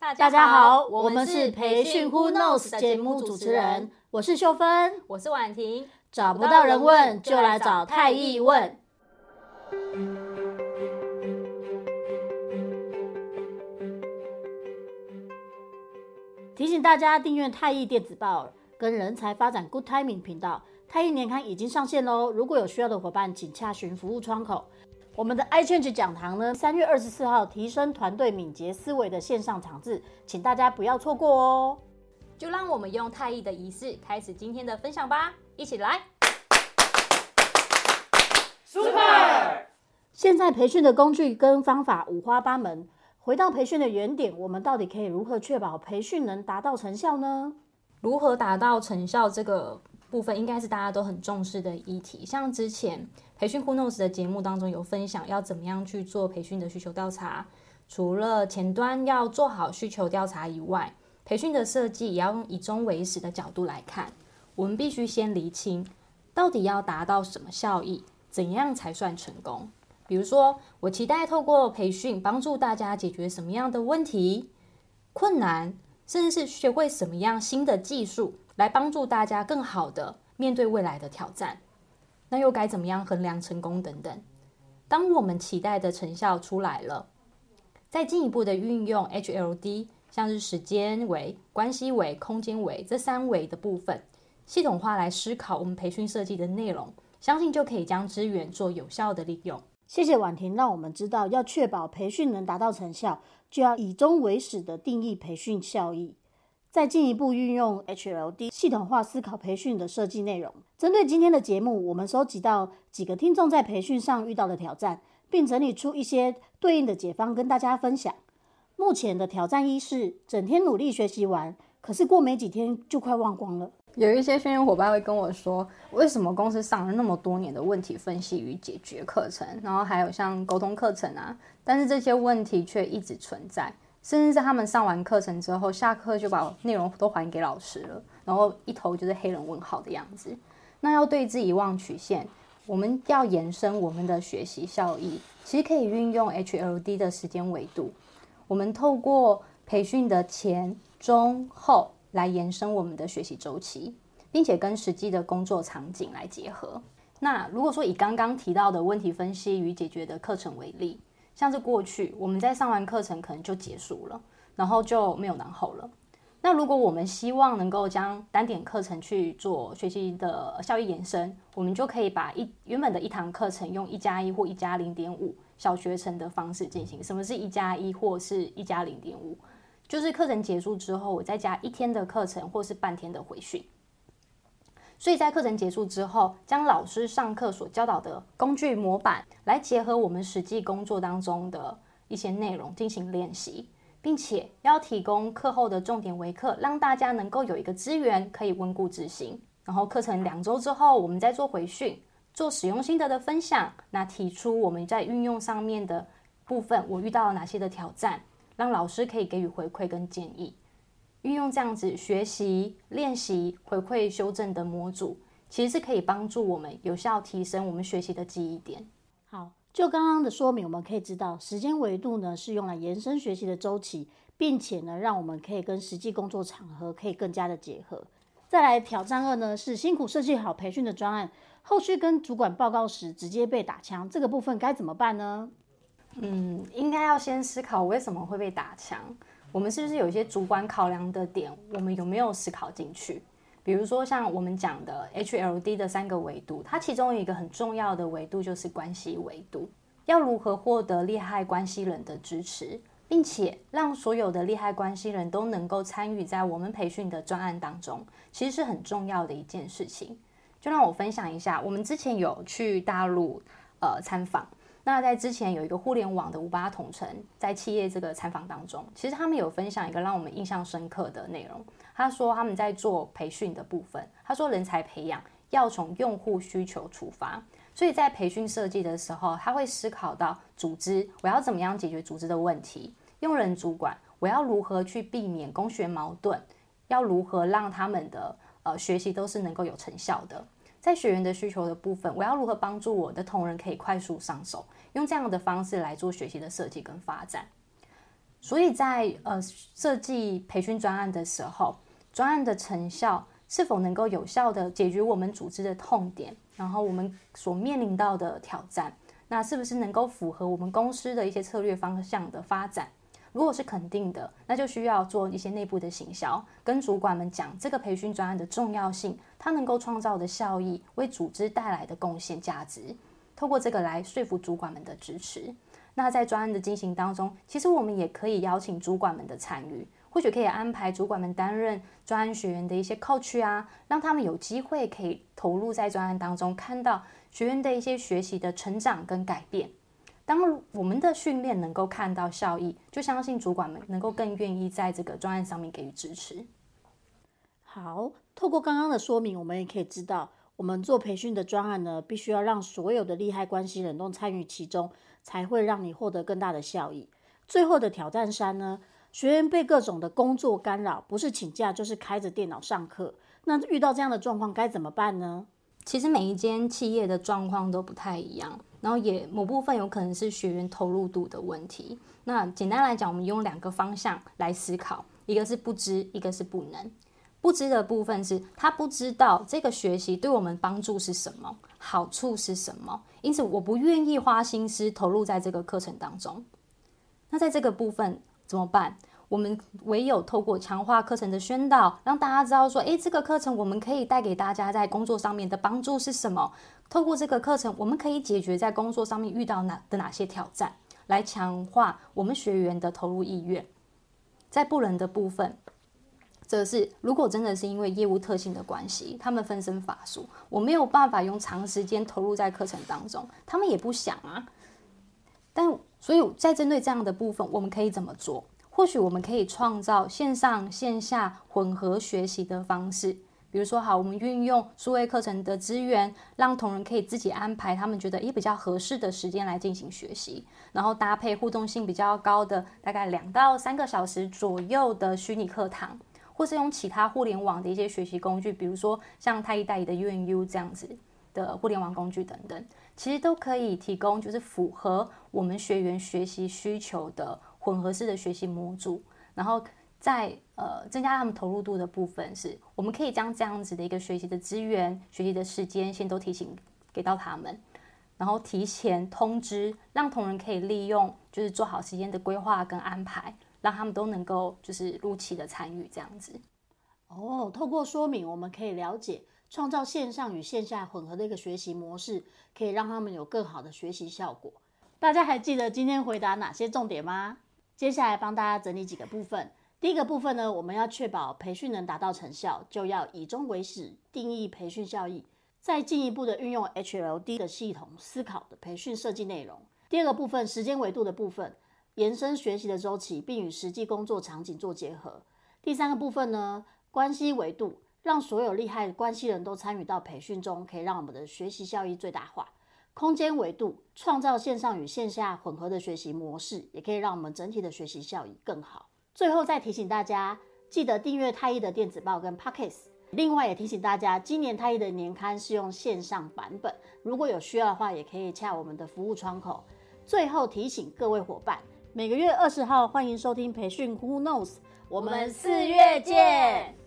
大家好，我们是培训 Who Knows 的节目主持人，我是秀芬，我是婉婷。找不到人问，就来找太易问。提醒大家订阅太易电子报跟人才发展 Good Timing 频道。太易年刊已经上线喽，如果有需要的伙伴，请洽询服务窗口。我们的 iChange 讲堂呢，三月二十四号提升团队敏捷思维的线上场次，请大家不要错过哦。就让我们用太艺的仪式开始今天的分享吧，一起来！Super！现在培训的工具跟方法五花八门，回到培训的原点，我们到底可以如何确保培训能达到成效呢？如何达到成效这个部分，应该是大家都很重视的议题。像之前。培训 Who Knows 的节目当中有分享要怎么样去做培训的需求调查，除了前端要做好需求调查以外，培训的设计也要用以终为始的角度来看。我们必须先厘清到底要达到什么效益，怎样才算成功。比如说，我期待透过培训帮助大家解决什么样的问题、困难，甚至是学会什么样新的技术，来帮助大家更好的面对未来的挑战。那又该怎么样衡量成功等等？当我们期待的成效出来了，再进一步的运用 HLD，像是时间维、关系维、空间维这三维的部分，系统化来思考我们培训设计的内容，相信就可以将资源做有效的利用。谢谢婉婷，让我们知道要确保培训能达到成效，就要以终为始的定义培训效益。再进一步运用 HLD 系统化思考培训的设计内容。针对今天的节目，我们收集到几个听众在培训上遇到的挑战，并整理出一些对应的解方跟大家分享。目前的挑战一是整天努力学习完，可是过没几天就快忘光了。有一些训练伙伴会跟我说，为什么公司上了那么多年的问题分析与解决课程，然后还有像沟通课程啊，但是这些问题却一直存在。甚至在他们上完课程之后，下课就把内容都还给老师了，然后一头就是黑人问号的样子。那要对治遗忘曲线，我们要延伸我们的学习效益，其实可以运用 HLD 的时间维度。我们透过培训的前、中、后来延伸我们的学习周期，并且跟实际的工作场景来结合。那如果说以刚刚提到的问题分析与解决的课程为例。像是过去我们在上完课程可能就结束了，然后就没有然后了。那如果我们希望能够将单点课程去做学习的效益延伸，我们就可以把一原本的一堂课程用一加一或一加零点五小学程的方式进行。什么是一加一或是一加零点五？就是课程结束之后，我再加一天的课程或是半天的回训。所以在课程结束之后，将老师上课所教导的工具模板来结合我们实际工作当中的一些内容进行练习，并且要提供课后的重点微课，让大家能够有一个资源可以温故知新。然后课程两周之后，我们再做回训，做使用心得的分享，那提出我们在运用上面的部分，我遇到了哪些的挑战，让老师可以给予回馈跟建议。运用这样子学习、练习、回馈、修正的模组，其实是可以帮助我们有效提升我们学习的记忆点。好，就刚刚的说明，我们可以知道，时间维度呢是用来延伸学习的周期，并且呢，让我们可以跟实际工作场合可以更加的结合。再来挑战二呢，是辛苦设计好培训的专案，后续跟主管报告时直接被打枪，这个部分该怎么办呢？嗯，应该要先思考为什么会被打枪。我们是不是有一些主管考量的点？我们有没有思考进去？比如说像我们讲的 HLD 的三个维度，它其中一个很重要的维度就是关系维度。要如何获得利害关系人的支持，并且让所有的利害关系人都能够参与在我们培训的专案当中，其实是很重要的一件事情。就让我分享一下，我们之前有去大陆呃参访。那在之前有一个互联网的五八同城，在企业这个采访当中，其实他们有分享一个让我们印象深刻的内容。他说他们在做培训的部分，他说人才培养要从用户需求出发，所以在培训设计的时候，他会思考到组织我要怎么样解决组织的问题，用人主管我要如何去避免工学矛盾，要如何让他们的呃学习都是能够有成效的。在学员的需求的部分，我要如何帮助我的同仁可以快速上手？用这样的方式来做学习的设计跟发展。所以在呃设计培训专案的时候，专案的成效是否能够有效地解决我们组织的痛点，然后我们所面临到的挑战，那是不是能够符合我们公司的一些策略方向的发展？如果是肯定的，那就需要做一些内部的行销，跟主管们讲这个培训专案的重要性，它能够创造的效益，为组织带来的贡献价值，透过这个来说服主管们的支持。那在专案的进行当中，其实我们也可以邀请主管们的参与，或许可以安排主管们担任专案学员的一些 coach 啊，让他们有机会可以投入在专案当中，看到学员的一些学习的成长跟改变。当我们的训练能够看到效益，就相信主管们能够更愿意在这个专案上面给予支持。好，透过刚刚的说明，我们也可以知道，我们做培训的专案呢，必须要让所有的利害关系人都参与其中，才会让你获得更大的效益。最后的挑战三呢，学员被各种的工作干扰，不是请假就是开着电脑上课，那遇到这样的状况该怎么办呢？其实每一间企业的状况都不太一样。然后也某部分有可能是学员投入度的问题。那简单来讲，我们用两个方向来思考，一个是不知，一个是不能。不知的部分是他不知道这个学习对我们帮助是什么，好处是什么，因此我不愿意花心思投入在这个课程当中。那在这个部分怎么办？我们唯有透过强化课程的宣导，让大家知道说，诶，这个课程我们可以带给大家在工作上面的帮助是什么？透过这个课程，我们可以解决在工作上面遇到哪的哪些挑战，来强化我们学员的投入意愿。在不能的部分，则是如果真的是因为业务特性的关系，他们分身乏术，我没有办法用长时间投入在课程当中，他们也不想啊。但所以在针对这样的部分，我们可以怎么做？或许我们可以创造线上线下混合学习的方式，比如说，好，我们运用数位课程的资源，让同仁可以自己安排他们觉得也比较合适的时间来进行学习，然后搭配互动性比较高的大概两到三个小时左右的虚拟课堂，或是用其他互联网的一些学习工具，比如说像太一代的 UNU 这样子的互联网工具等等，其实都可以提供就是符合我们学员学习需求的。混合式的学习模组，然后在呃增加他们投入度的部分是，我们可以将这样子的一个学习的资源、学习的时间先都提醒给到他们，然后提前通知，让同仁可以利用，就是做好时间的规划跟安排，让他们都能够就是如期的参与这样子。哦，透过说明，我们可以了解创造线上与线下混合的一个学习模式，可以让他们有更好的学习效果。大家还记得今天回答哪些重点吗？接下来帮大家整理几个部分。第一个部分呢，我们要确保培训能达到成效，就要以终为始，定义培训效益，再进一步的运用 HLD 的系统思考的培训设计内容。第二个部分，时间维度的部分，延伸学习的周期，并与实际工作场景做结合。第三个部分呢，关系维度，让所有利害关系人都参与到培训中，可以让我们的学习效益最大化。空间维度，创造线上与线下混合的学习模式，也可以让我们整体的学习效益更好。最后再提醒大家，记得订阅太毅的电子报跟 Podcast。另外也提醒大家，今年太毅的年刊是用线上版本，如果有需要的话，也可以洽我们的服务窗口。最后提醒各位伙伴，每个月二十号欢迎收听培训 Who Knows，我们四月见。